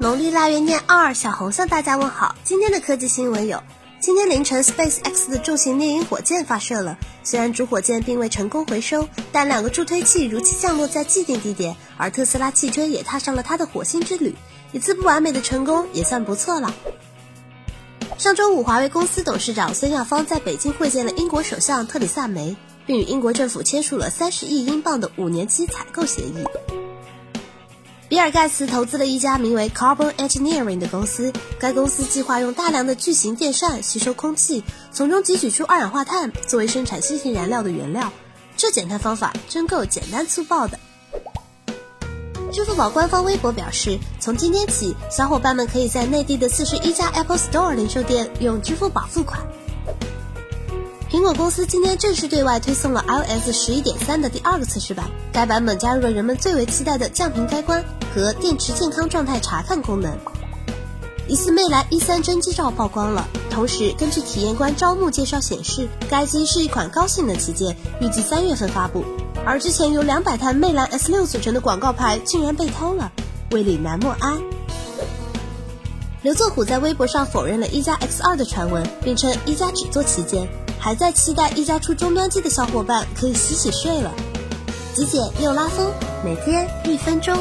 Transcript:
农历腊月廿二，小红向大家问好。今天的科技新闻有：今天凌晨，SpaceX 的重型猎鹰火箭发射了。虽然主火箭并未成功回收，但两个助推器如期降落在既定地点，而特斯拉汽车也踏上了它的火星之旅。一次不完美的成功也算不错了。上周五，华为公司董事长孙亚芳在北京会见了英国首相特里萨梅，并与英国政府签署了三十亿英镑的五年期采购协议。比尔·盖茨投资了一家名为 Carbon Engineering 的公司，该公司计划用大量的巨型电扇吸收空气，从中汲取出二氧化碳作为生产新型燃料的原料。这减碳方法真够简单粗暴的。支付宝官方微博表示，从今天起，小伙伴们可以在内地的四十一家 Apple Store 零售店用支付宝付款。苹果公司今天正式对外推送了 iOS 十一点三的第二个测试版，该版本加入了人们最为期待的降频开关和电池健康状态查看功能。疑似魅蓝 E 三真机照曝光了，同时根据体验官招募介绍显示，该机是一款高性能旗舰，预计三月份发布。而之前由两百台魅蓝 S 六组成的广告牌竟然被偷了，为李难莫哀。刘作虎在微博上否认了一加 X 二的传闻，并称一加只做旗舰。还在期待一加出终端机的小伙伴可以洗洗睡了。极简又拉风，每天一分钟。